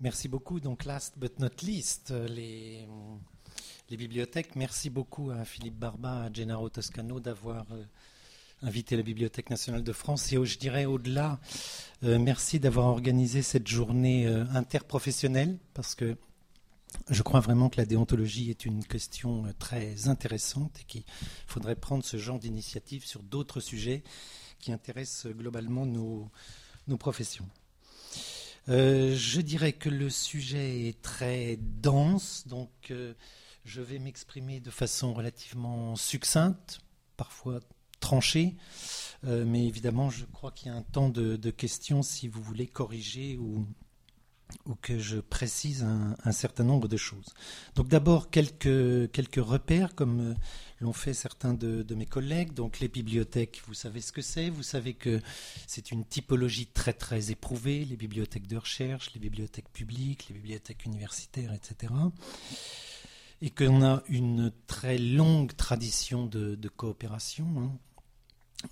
Merci beaucoup. Donc, last but not least, les, les bibliothèques. Merci beaucoup à Philippe Barba, à Gennaro Toscano d'avoir euh, invité la Bibliothèque nationale de France. Et je dirais au-delà, euh, merci d'avoir organisé cette journée euh, interprofessionnelle parce que je crois vraiment que la déontologie est une question très intéressante et qu'il faudrait prendre ce genre d'initiative sur d'autres sujets qui intéressent globalement nos professions. Euh, je dirais que le sujet est très dense, donc euh, je vais m'exprimer de façon relativement succincte, parfois tranchée, euh, mais évidemment, je crois qu'il y a un temps de, questions si vous voulez corriger ou, que je précise un, certain nombre de choses. Donc d'abord quelques, quelques repères, comme l'ont fait certains de, mes collègues. Donc les bibliothèques, vous savez ce que c'est, vous savez que c'est une typologie très très éprouvée, les bibliothèques de recherche, les bibliothèques publiques, les bibliothèques universitaires, etc. Et qu'on a une très longue tradition de, coopération. Hein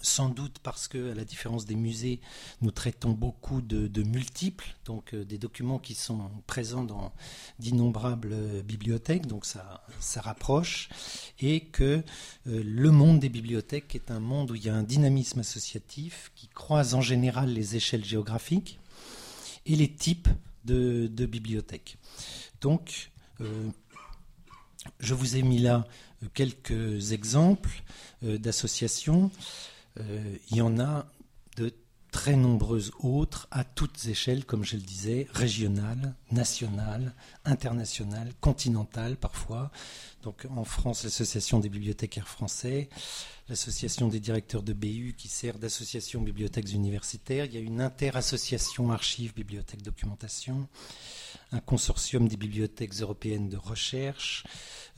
sans doute parce que, à la différence des musées, nous traitons beaucoup de, multiples, donc euh, des documents qui sont présents dans d'innombrables euh, bibliothèques, donc ça, rapproche, et que euh, le monde des bibliothèques est un monde où il y a un dynamisme associatif qui croise en général les échelles géographiques et les types de, bibliothèques. Donc, je vous ai mis là quelques exemples d'associations. Euh, il y en a de très nombreuses autres à toutes échelles, comme je le disais, régionales, nationales, internationales, continentales parfois. Donc en France, l'association des bibliothécaires français, l'association des directeurs de BU qui sert d'association bibliothèques universitaires, il y a une interassociation archives, bibliothèques, documentation, un consortium des bibliothèques européennes de recherche,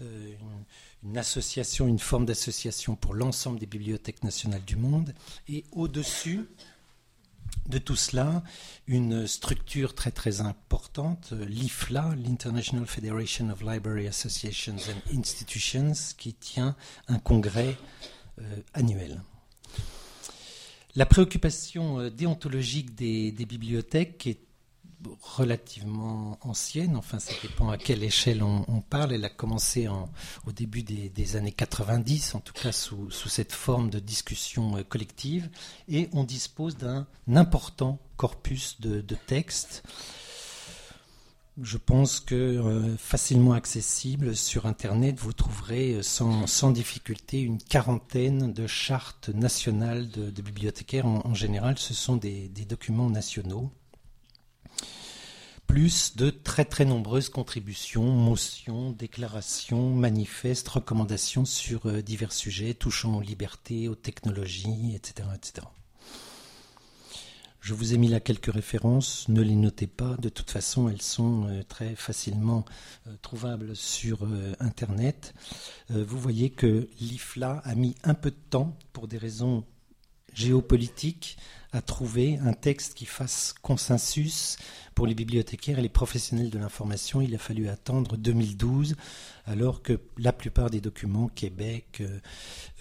euh, une association, une forme d'association pour l'ensemble des bibliothèques nationales du monde, et au-dessus de tout cela, une structure très très importante, l'IFLA, l'International Federation of Library Associations and Institutions, qui tient un congrès euh, annuel. La préoccupation euh, déontologique des bibliothèques est relativement ancienne, enfin ça dépend à quelle échelle on, parle, elle a commencé au début des, années 90, en tout cas sous, cette forme de discussion euh, collective, et on dispose d'un important corpus de, textes, je pense que euh, facilement accessible sur Internet, vous trouverez euh, sans, difficulté une quarantaine de chartes nationales de, bibliothécaires. En, général, ce sont des documents nationaux plus de très très nombreuses contributions, motions, déclarations, manifestes, recommandations sur euh, divers sujets touchant aux libertés, aux technologies, etc., etc. Je vous ai mis là quelques références, ne les notez pas, de toute façon elles sont euh, très facilement euh, trouvables sur Internet. Vous voyez que l'IFLA a mis un peu de temps pour des raisons géopolitiques à trouver un texte qui fasse consensus pour les bibliothécaires et les professionnels de l'information. Il a fallu attendre 2012, alors que la plupart des documents, Québec, euh,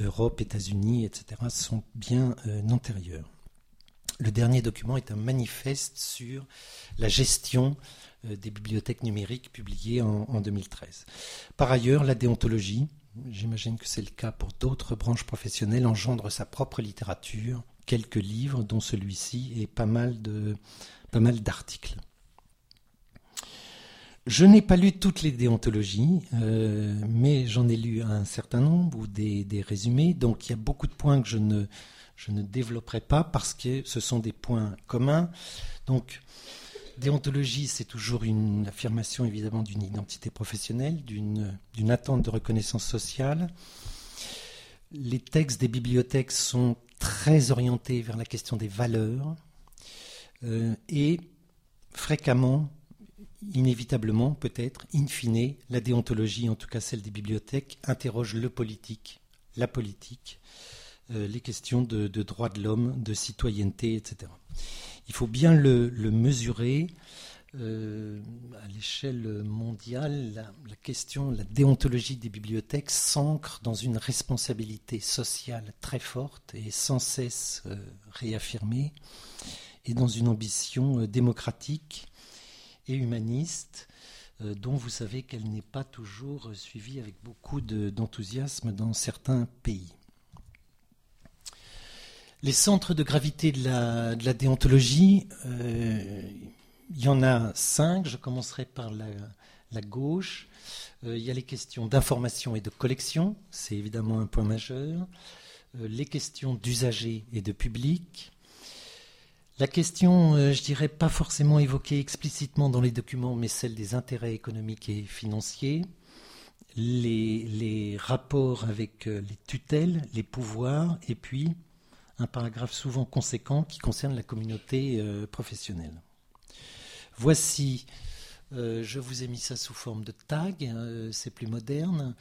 Europe, États-Unis, etc., sont bien euh, antérieurs. Le dernier document est un manifeste sur la gestion euh, des bibliothèques numériques publié en 2013. Par ailleurs, la déontologie, j'imagine que c'est le cas pour d'autres branches professionnelles, engendre sa propre littérature, quelques livres, dont celui-ci, et pas mal de pas mal d'articles. Je n'ai pas lu toutes les déontologies, euh, mais j'en ai lu un certain nombre ou des, résumés. Donc il y a beaucoup de points que je ne, je ne développerai pas parce que ce sont des points communs. Donc déontologie, c'est toujours une affirmation évidemment d'une identité professionnelle, d'une attente de reconnaissance sociale. Les textes des bibliothèques sont très orientés vers la question des valeurs euh, et fréquemment, inévitablement peut-être, in fine, la déontologie, en tout cas celle des bibliothèques, interroge le politique, la politique, euh, les questions de, droits de l'homme, de citoyenneté, etc. Il faut bien le, mesurer. Euh, à l'échelle mondiale, la, question, la déontologie des bibliothèques s'ancre dans une responsabilité sociale très forte et sans cesse réaffirmée et dans une ambition euh, démocratique et humaniste, dont vous savez qu'elle n'est pas toujours suivie avec beaucoup d'enthousiasme dans certains pays. Les centres de gravité de la, déontologie, il y en a cinq. Je commencerai par la, gauche. il y a les questions d'information et de collection, c'est évidemment un point majeur. les questions d'usagers et de public, la question, euh, je dirais, pas forcément évoquée explicitement dans les documents, mais celle des intérêts économiques et financiers, les, rapports avec euh, les tutelles, les pouvoirs, et puis un paragraphe souvent conséquent qui concerne la communauté euh, professionnelle. Voici, je vous ai mis ça sous forme de tag, c'est plus moderne.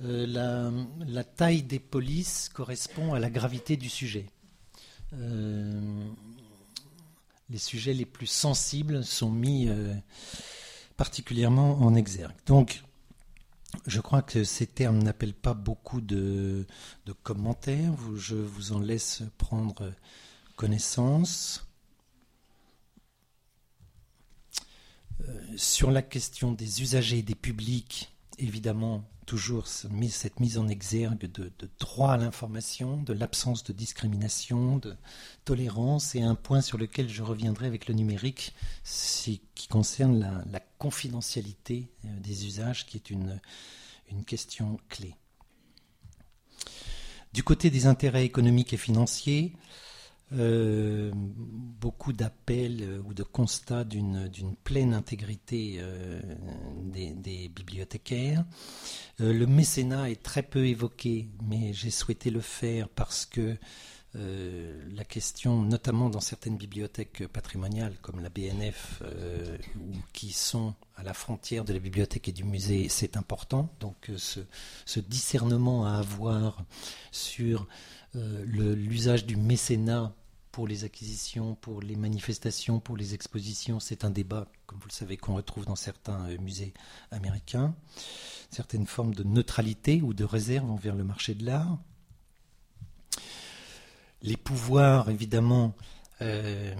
La, la, taille des polices correspond à la gravité du sujet les sujets les plus sensibles sont mis euh, particulièrement en exergue. Donc, je crois que ces termes n'appellent pas beaucoup de, commentaires. je vous en laisse prendre connaissance. Euh, sur la question des usagers et des publics, évidemment, toujours cette mise en exergue de, droit à l'information, de l'absence de discrimination, de tolérance, et un point sur lequel je reviendrai avec le numérique, qui concerne la, confidentialité euh, des usages, qui est une question clé. Du côté des intérêts économiques et financiers, euh, beaucoup d'appels euh, ou de constats d'une pleine intégrité euh, des, bibliothécaires. le mécénat est très peu évoqué, mais j'ai souhaité le faire parce que la question, notamment dans certaines bibliothèques patrimoniales comme la BNF, qui sont à la frontière de la bibliothèque et du musée, c'est important. Donc ce, discernement à avoir sur l'usage du mécénat pour les acquisitions, pour les manifestations, pour les expositions. C'est un débat, comme vous le savez, qu'on retrouve dans certains euh, musées américains. Certaines formes de neutralité ou de réserve envers le marché de l'art. Les pouvoirs, évidemment, euh,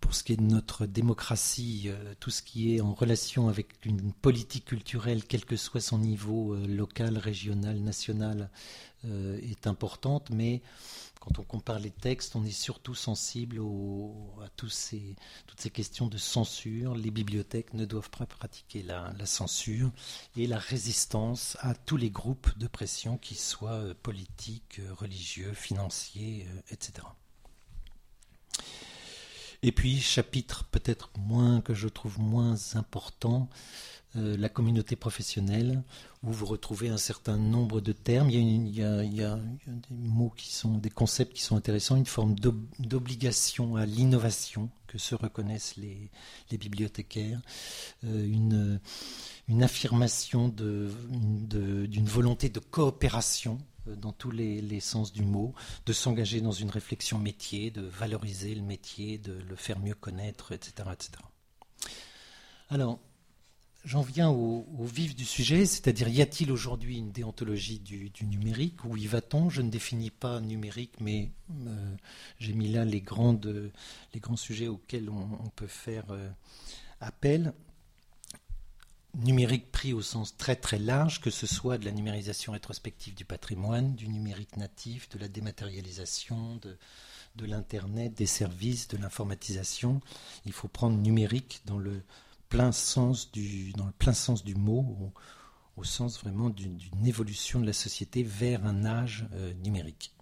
pour ce qui est de notre démocratie, euh, tout ce qui est en relation avec une politique culturelle, quel que soit son niveau local, régional, national, est importante, mais quand on compare les textes, on est surtout sensible à toutes ces questions de censure. Les bibliothèques ne doivent pas pratiquer la, censure et la résistance à tous les groupes de pression, qu'ils soient euh, politiques, euh, religieux, financiers, euh, etc. Et puis, chapitre peut-être moins que je trouve moins important, euh, la communauté professionnelle, où vous retrouvez un certain nombre de termes. Il y, a, des mots qui sont, des concepts qui sont intéressants, une forme d'obligation à l'innovation que se reconnaissent les, bibliothécaires, euh, une, affirmation d'une volonté de coopération dans tous les, sens du mot, de s'engager dans une réflexion métier, de valoriser le métier, de le faire mieux connaître, etc. etc. Alors, J'en viens au, vif du sujet, c'est-à-dire y a-t-il aujourd'hui une déontologie du, numérique? Où y va-t-on? Je ne définis pas numérique, mais euh, j'ai mis là les, les grands sujets auxquels on, peut faire euh, appel. Numérique pris au sens très très large, que ce soit de la numérisation rétrospective du patrimoine, du numérique natif, de la dématérialisation, de, l'Internet, des services, de l'informatisation. Il faut prendre numérique dans le plein sens du, dans le plein sens du mot, au, sens vraiment d'une évolution de la société vers un âge euh, numérique.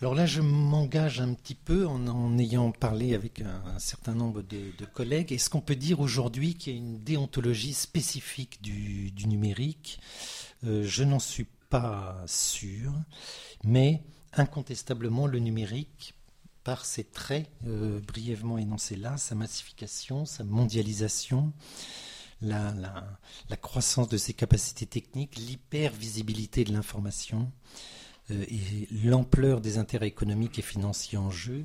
Alors là, je m'engage un petit peu en, ayant parlé avec un, certain nombre de, collègues. Est-ce qu'on peut dire aujourd'hui qu'il y a une déontologie spécifique du, numérique? Euh, Je n'en suis pas sûr, mais incontestablement, le numérique par ces traits euh, brièvement énoncés là, sa massification, sa mondialisation, la, croissance de ses capacités techniques, l'hypervisibilité de l'information et l'ampleur des intérêts économiques et financiers en jeu,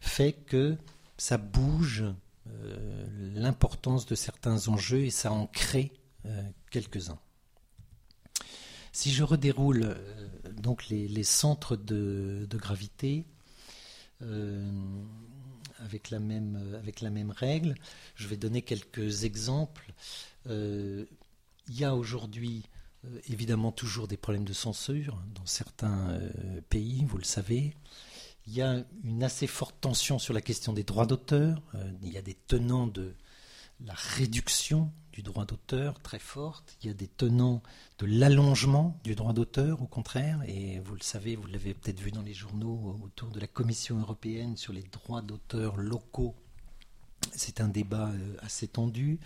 fait que ça bouge euh, l'importance de certains enjeux et ça en crée quelques-uns. Si je redéroule donc les, centres de, gravité, euh, avec la même règle. Je vais donner quelques exemples. il y a aujourd'hui évidemment toujours des problèmes de censure dans certains pays, vous le savez. Il y a une assez forte tension sur la question des droits d'auteur. il y a des tenants de la réduction du droit d'auteur très forte. Il y a des tenants de l'allongement du droit d'auteur, au contraire. Et vous le savez, vous l'avez peut-être vu dans les journaux autour de la Commission européenne sur les droits d'auteur locaux. C'est un débat euh, assez tendu.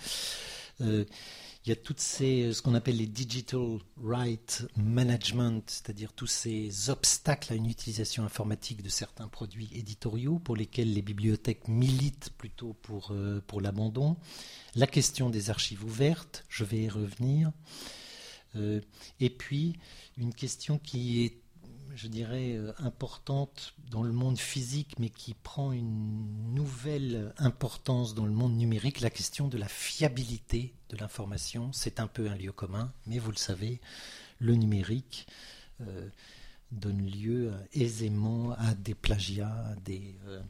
Euh, il y a toutes ces, ce qu'on appelle les digital right management, c'est-à-dire tous ces obstacles à une utilisation informatique de certains produits éditoriaux pour lesquels les bibliothèques militent plutôt pour, euh, pour l'abandon. La question des archives ouvertes, je vais y revenir. Euh, et puis, une question qui est je dirais, euh, importante dans le monde physique, mais qui prend une nouvelle importance dans le monde numérique, la question de la fiabilité de l'information. C'est un peu un lieu commun, mais vous le savez, le numérique euh, donne lieu aisément à des plagiats, à des euh,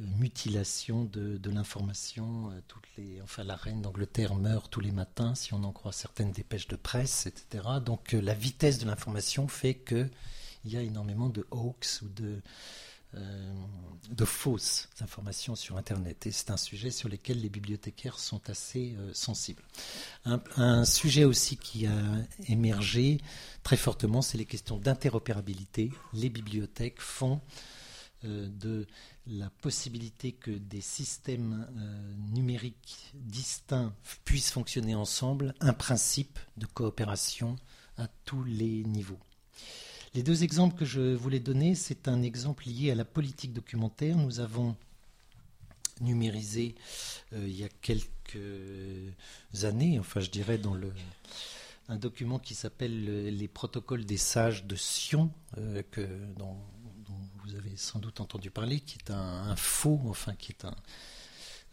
mutilations de, l'information. Toutes les, enfin, la reine d'Angleterre meurt tous les matins, si on en croit certaines dépêches de presse, etc. Donc la vitesse de l'information fait que il y a énormément de hoax ou de, euh, de fausses informations sur Internet. Et c'est un sujet sur lequel les bibliothécaires sont assez euh, sensibles. Un, sujet aussi qui a émergé très fortement, c'est les questions d'interopérabilité. Les bibliothèques font euh, de la possibilité que des systèmes numériques distincts puissent fonctionner ensemble un principe de coopération à tous les niveaux. Les deux exemples que je voulais donner, c'est un exemple lié à la politique documentaire. Nous avons numérisé euh, il y a quelques années, enfin je dirais dans le un document qui s'appelle les protocoles des sages de Sion, euh, dont, vous avez sans doute entendu parler, qui est un faux, enfin qui est un,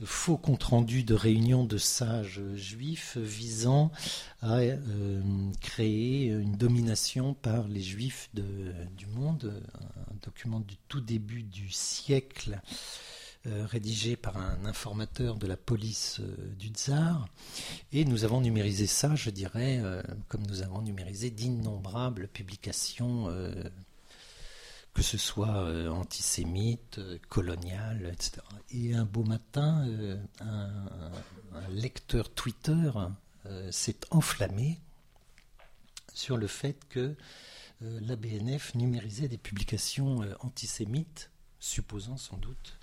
faux compte-rendu de réunion de sages juifs visant à euh, créer une domination par les juifs du monde, un document du tout début du siècle euh, rédigé par un informateur de la police euh, du tsar. Et nous avons numérisé ça, je dirais, comme nous avons numérisé d'innombrables publications que ce soit euh, antisémite, euh, colonial, etc. Et un beau matin, euh, un, lecteur Twitter s'est enflammé sur le fait que la BNF numérisait des publications antisémites, supposant sans doute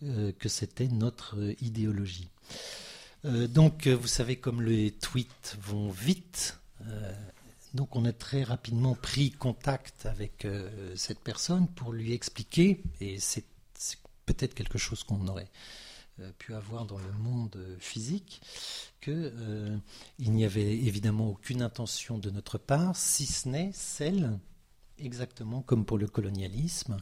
que c'était notre idéologie. donc, vous savez, comme les tweets vont vite, donc on a très rapidement pris contact avec euh, cette personne pour lui expliquer, et c'est peut-être quelque chose qu'on aurait euh, pu avoir dans le monde physique, qu'il euh, n'y avait évidemment aucune intention de notre part, si ce n'est celle, exactement comme pour le colonialisme,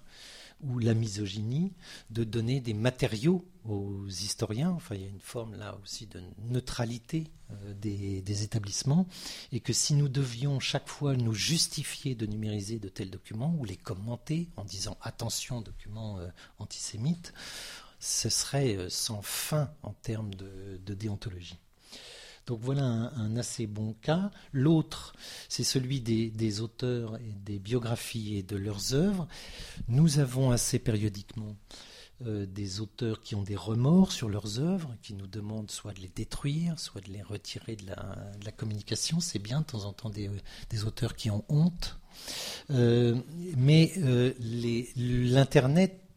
ou la misogynie, de donner des matériaux aux historiens. Enfin, il y a une forme là aussi de neutralité euh, des, établissements. Et que si nous devions chaque fois nous justifier de numériser de tels documents ou les commenter en disant attention, documents euh, antisémites, ce serait euh, sans fin en termes de déontologie. Donc voilà un, assez bon cas. L'autre, c'est celui des, auteurs et des biographies et de leurs œuvres. Nous avons assez périodiquement euh, des auteurs qui ont des remords sur leurs œuvres, qui nous demandent soit de les détruire, soit de les retirer de la, communication. C'est bien de temps en temps des, auteurs qui ont honte. Euh, mais euh, l'Internet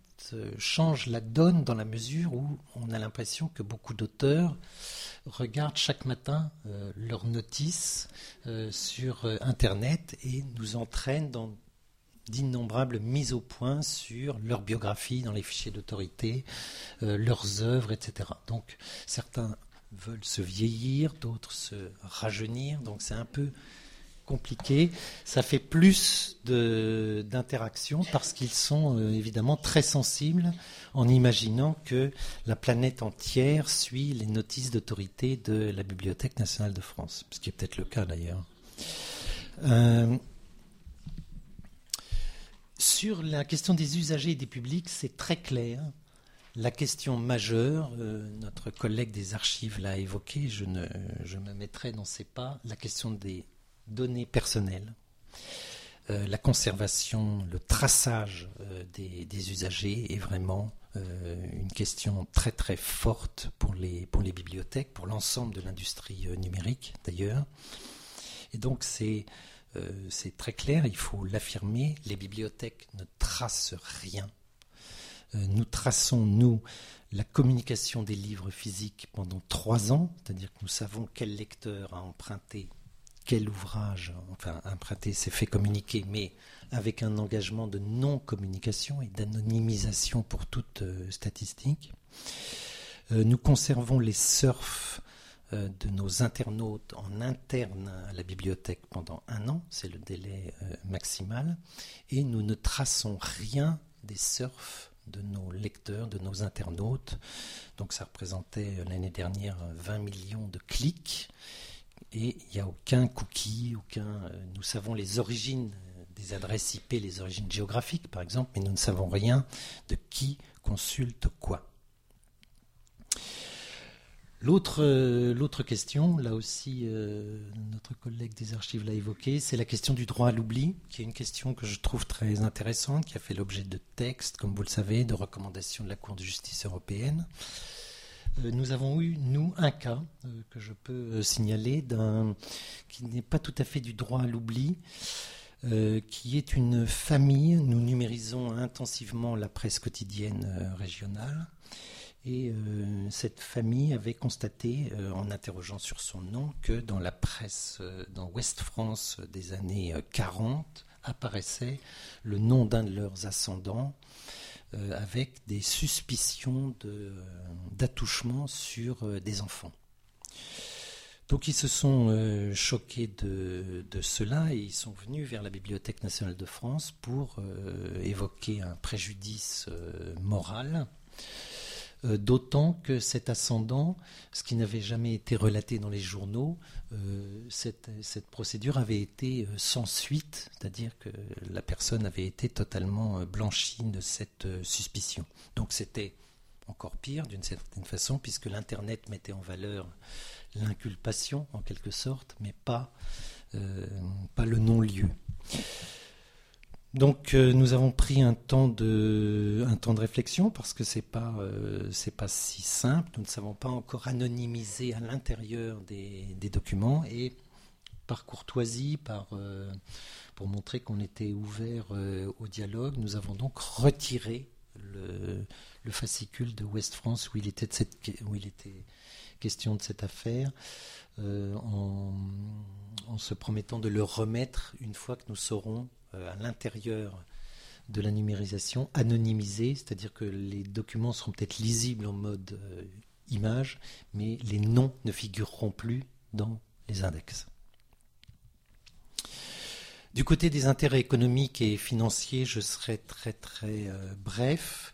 change la donne dans la mesure où on a l'impression que beaucoup d'auteurs regardent chaque matin euh, leurs notices euh, sur euh, Internet et nous entraînent dans d'innombrables mises au point sur leur biographie dans les fichiers d'autorité, leurs œuvres, etc. Donc certains veulent se vieillir, d'autres se rajeunir, donc c'est un peu compliqué. Ça fait plus d'interaction parce qu'ils sont euh, évidemment très sensibles en imaginant que la planète entière suit les notices d'autorité de la Bibliothèque nationale de France, ce qui est peut-être le cas d'ailleurs. Euh, sur la question des usagers et des publics, c'est très clair La question majeure, notre collègue des archives l'a évoqué, je, ne, je me mettrai dans ses pas, la question des données personnelles. Euh, la conservation, le traçage euh, des, usagers est vraiment euh, une question très très forte pour les, bibliothèques, pour l'ensemble de l'industrie numérique d'ailleurs. Et donc c'est c'est très clair, il faut l'affirmer, les bibliothèques ne tracent rien. nous traçons, nous, la communication des livres physiques pendant trois ans, c'est-à-dire que nous savons quel lecteur a emprunté quel ouvrage, enfin emprunté, s'est fait communiquer, mais avec un engagement de non-communication et d'anonymisation pour toute euh, statistique. Euh, nous conservons les surfs euh, de nos internautes en interne à la bibliothèque pendant un an, c'est le délai maximal, et nous ne traçons rien des surfs de nos lecteurs, de nos internautes. Donc ça représentait l'année dernière 20 millions de clics et il n'y a aucun cookie, aucun. Euh, nous savons les origines des adresses IP, les origines géographiques par exemple, mais nous ne savons rien de qui consulte quoi. L'autre, euh, question, là aussi euh, notre collègue des archives l'a évoqué, c'est la question du droit à l'oubli, qui est une question que je trouve très intéressante, qui a fait l'objet de textes, comme vous le savez, de recommandations de la Cour de justice européenne. Euh, nous avons eu, nous, un cas euh, que je peux euh, signaler, d'un, qui n'est pas tout à fait du droit à l'oubli, qui est une famille. Nous numérisons intensivement la presse quotidienne régionale. Et cette famille avait constaté, en interrogeant sur son nom, que dans la presse, dans Ouest France des années 40, apparaissait le nom d'un de leurs ascendants euh, avec des suspicions d'attouchement sur euh, des enfants. Donc ils se sont euh, choqués de, cela et ils sont venus vers la Bibliothèque nationale de France pour évoquer un préjudice moral euh, d'autant que cet ascendant, ce qui n'avait jamais été relaté dans les journaux, euh, cette, procédure avait été euh, sans suite, c'est-à-dire que la personne avait été totalement blanchie de cette suspicion. Donc c'était encore pire d'une certaine façon, puisque l'Internet mettait en valeur l'inculpation en quelque sorte, mais pas, pas le non-lieu. Donc euh, nous avons pris un temps de, réflexion parce que c'est pas euh, pas si simple. Nous ne savons pas encore anonymiser à l'intérieur des, documents et par courtoisie, par euh, pour montrer qu'on était ouvert au dialogue, nous avons donc retiré le, le, fascicule de West France où il était question de cette affaire. en, se promettant de le remettre une fois que nous saurons à l'intérieur de la numérisation anonymisée, c'est-à-dire que les documents seront peut-être lisibles en mode euh, image, mais les noms ne figureront plus dans les index. Du côté des intérêts économiques et financiers, je serai très très euh, bref.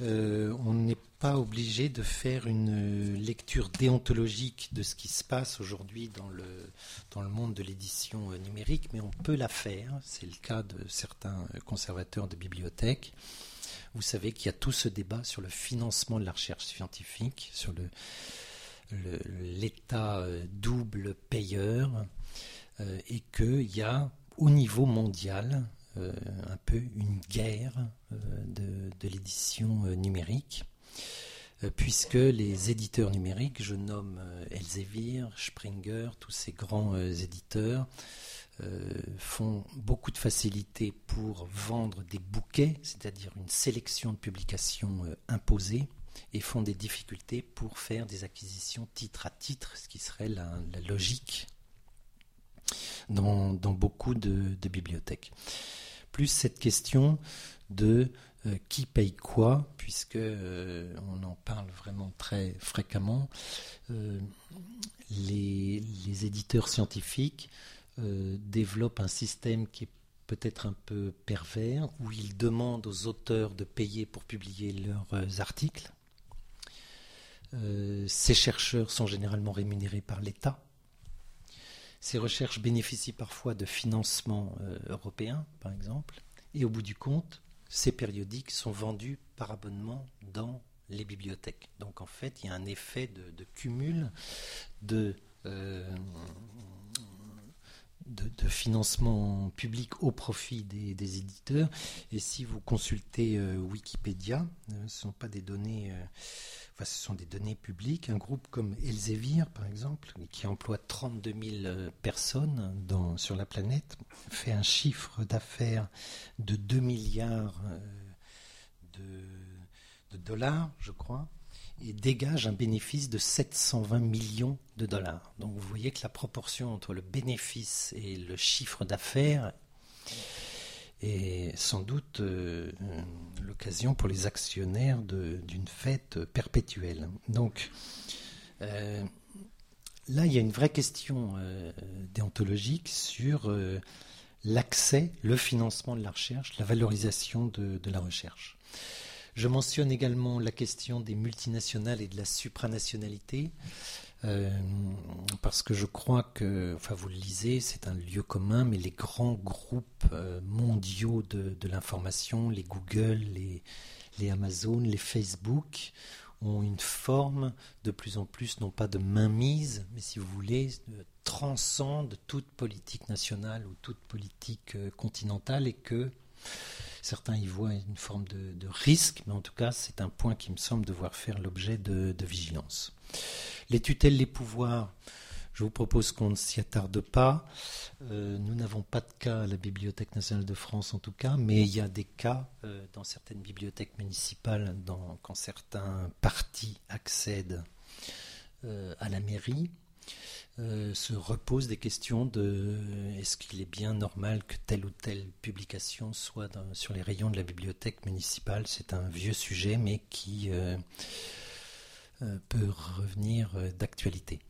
on n'est pas obligé de faire une lecture déontologique de ce qui se passe aujourd'hui dans le, dans le monde de l'édition numérique, mais on peut la faire. C'est le cas de certains conservateurs de bibliothèques. Vous savez qu'il y a tout ce débat sur le financement de la recherche scientifique, sur l'État euh, double payeur, euh, et qu'il y a au niveau mondial euh, un peu une guerre de l'édition numérique. Euh, puisque les éditeurs numériques, je nomme euh, Elsevier, Springer, tous ces grands euh, éditeurs, font beaucoup de facilité pour vendre des bouquets, c'est-à-dire une sélection de publications imposées, et font des difficultés pour faire des acquisitions titre à titre, ce qui serait la, logique dans, beaucoup de, de, bibliothèques. Plus cette question de euh, qui paye quoi, puisque euh, on en parle vraiment très fréquemment. Euh, les, éditeurs scientifiques développent un système qui est peut-être un peu pervers, où ils demandent aux auteurs de payer pour publier leurs articles. ces chercheurs sont généralement rémunérés par l'État. Ces recherches bénéficient parfois de financements européens, par exemple. Et au bout du compte, ces périodiques sont vendus par abonnement dans les bibliothèques. Donc en fait, il y a un effet de, cumul de, euh, de, financement public au profit des, éditeurs. Et si vous consultez euh, Wikipédia, ce ne sont pas des données ce sont des données publiques. Un groupe comme Elsevier, par exemple, qui emploie 32 000 euh, personnes sur la planète, fait un chiffre d'affaires de 2 milliards euh, de, dollars, je crois, et dégage un bénéfice de 720 millions de dollars. Donc vous voyez que la proportion entre le bénéfice et le chiffre d'affaires et sans doute euh, l'occasion pour les actionnaires d'une fête perpétuelle. Donc euh, là, il y a une vraie question euh, déontologique sur l'accès, le financement de la recherche, la valorisation de la recherche. Je mentionne également la question des multinationales et de la supranationalité. Euh, parce que je crois que, enfin vous le lisez, c'est un lieu commun, mais les grands groupes euh, mondiaux de, l'information, les Google, les, les Amazon, les Facebook, ont une forme de plus en plus, non pas de mainmise, mais si vous voulez, de, transcende toute politique nationale ou toute politique euh, continentale et que certains y voient une forme de, risque, mais en tout cas, c'est un point qui me semble devoir faire l'objet de, vigilance. Les tutelles, les pouvoirs, je vous propose qu'on ne s'y attarde pas. Euh, nous n'avons pas de cas à la Bibliothèque nationale de France en tout cas, mais il y a des cas euh, dans certaines bibliothèques municipales quand certains partis accèdent euh, à la mairie. Euh, se repose des questions de est-ce qu'il est bien normal que telle ou telle publication soit sur les rayons de la bibliothèque municipale? C'est un vieux sujet, mais qui euh, euh, peut revenir d'actualité.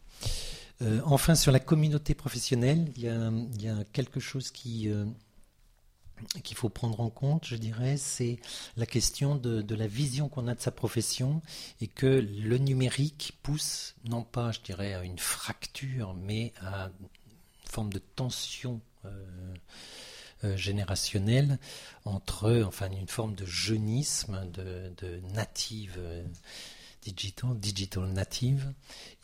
enfin, sur la communauté professionnelle, il y a quelque chose qui qu'il faut prendre en compte, je dirais, c'est la question de, la vision qu'on a de sa profession et que le numérique pousse, non pas, je dirais, à une fracture, mais à une forme de tension euh, euh, générationnelle entre, enfin, une forme de jeunisme, de, native euh, digital, digital native,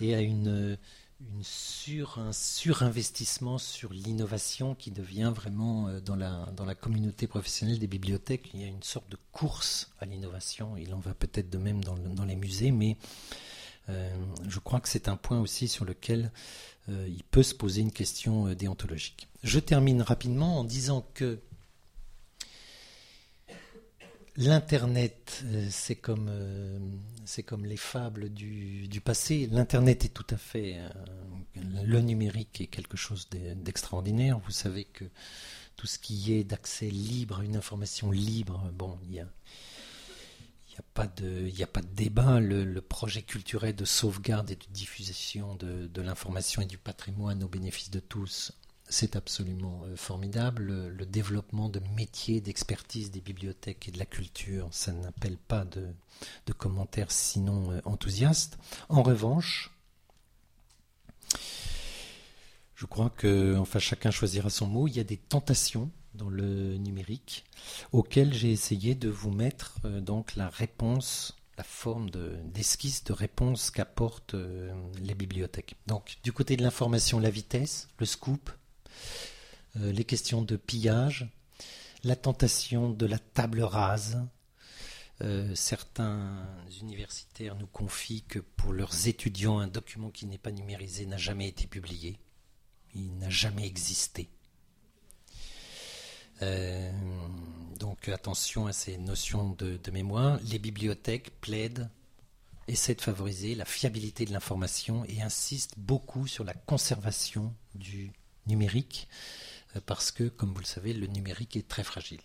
et à une une sur, un surinvestissement sur l'innovation qui devient vraiment euh, dans la, dans la communauté professionnelle des bibliothèques. Il y a une sorte de course à l'innovation. Il en va peut-être de même dans, les musées, mais euh, je crois que c'est un point aussi sur lequel euh, il peut se poser une question déontologique. Je termine rapidement en disant que L'Internet, euh, c'est comme, euh, c'est comme les fables du, passé. L'Internet est tout à fait... Euh, le numérique est quelque chose d'extraordinaire. Vous savez que tout ce qui est d'accès libre à une information libre, bon, il n'y a, a, pas de, a pas de débat. Le, projet culturel de sauvegarde et de diffusion de l'information et du patrimoine au bénéfice de tous c'est absolument euh, formidable. Le, développement de métiers, d'expertise des bibliothèques et de la culture, ça n'appelle pas de, commentaires sinon euh, enthousiastes. En revanche, je crois que, enfin, chacun choisira son mot. Il y a des tentations dans le numérique auxquelles j'ai essayé de vous mettre euh, donc la réponse la forme d'esquisse de, réponse qu'apportent les bibliothèques. Donc, du côté de l'information, la vitesse, le scoop, les questions de pillage, la tentation de la table rase. Euh, certains universitaires nous confient que pour leurs étudiants, un document qui n'est pas numérisé n'a jamais été publié. Il n'a jamais existé. Euh, donc attention à ces notions de, mémoire. Les bibliothèques plaident, essaient de favoriser la fiabilité de l'information et insistent beaucoup sur la conservation du numérique, euh, parce que, comme vous le savez, le numérique est très fragile.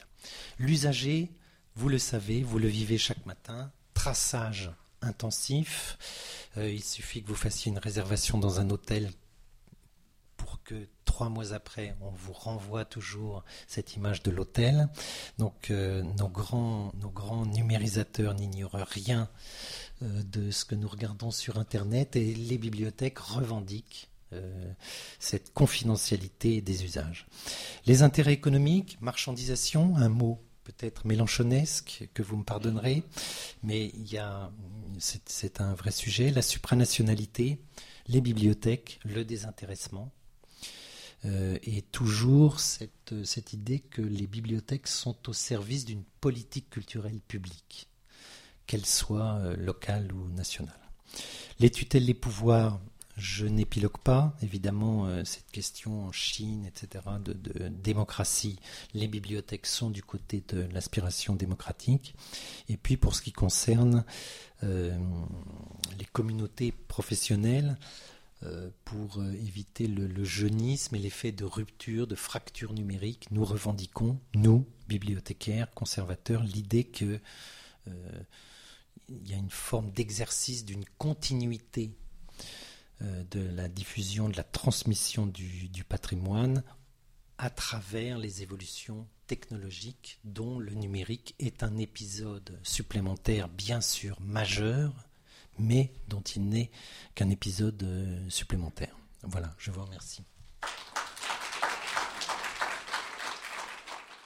L'usager, vous le savez, vous le vivez chaque matin, traçage intensif. Euh, il suffit que vous fassiez une réservation dans un hôtel pour que trois mois après, on vous renvoie toujours cette image de l'hôtel. Donc euh, nos, grands, nos grands numérisateurs n'ignorent rien de ce que nous regardons sur Internet et les bibliothèques revendiquent cette confidentialité des usages. Les intérêts économiques, marchandisation, un mot peut-être mélanchonesque, que vous me pardonnerez, mais a, c'est un vrai sujet, la supranationalité, les bibliothèques, le désintéressement, euh, et toujours cette, cette idée que les bibliothèques sont au service d'une politique culturelle publique, qu'elle soit euh, locale ou nationale. Les tutelles, les pouvoirs, je n'épilogue pas, évidemment, euh, cette question en Chine, etc., de, démocratie. Les bibliothèques sont du côté de l'aspiration démocratique. Et puis, pour ce qui concerne euh, les communautés professionnelles, euh, pour éviter le, jeunisme et l'effet de rupture, de fracture numérique, nous revendiquons, nous, bibliothécaires, conservateurs, l'idée que il y a une forme d'exercice d'une continuité de la diffusion, de la transmission du, patrimoine à travers les évolutions technologiques dont le numérique est un épisode supplémentaire, bien sûr majeur, mais dont il n'est qu'un épisode euh, supplémentaire. Voilà, je vous remercie.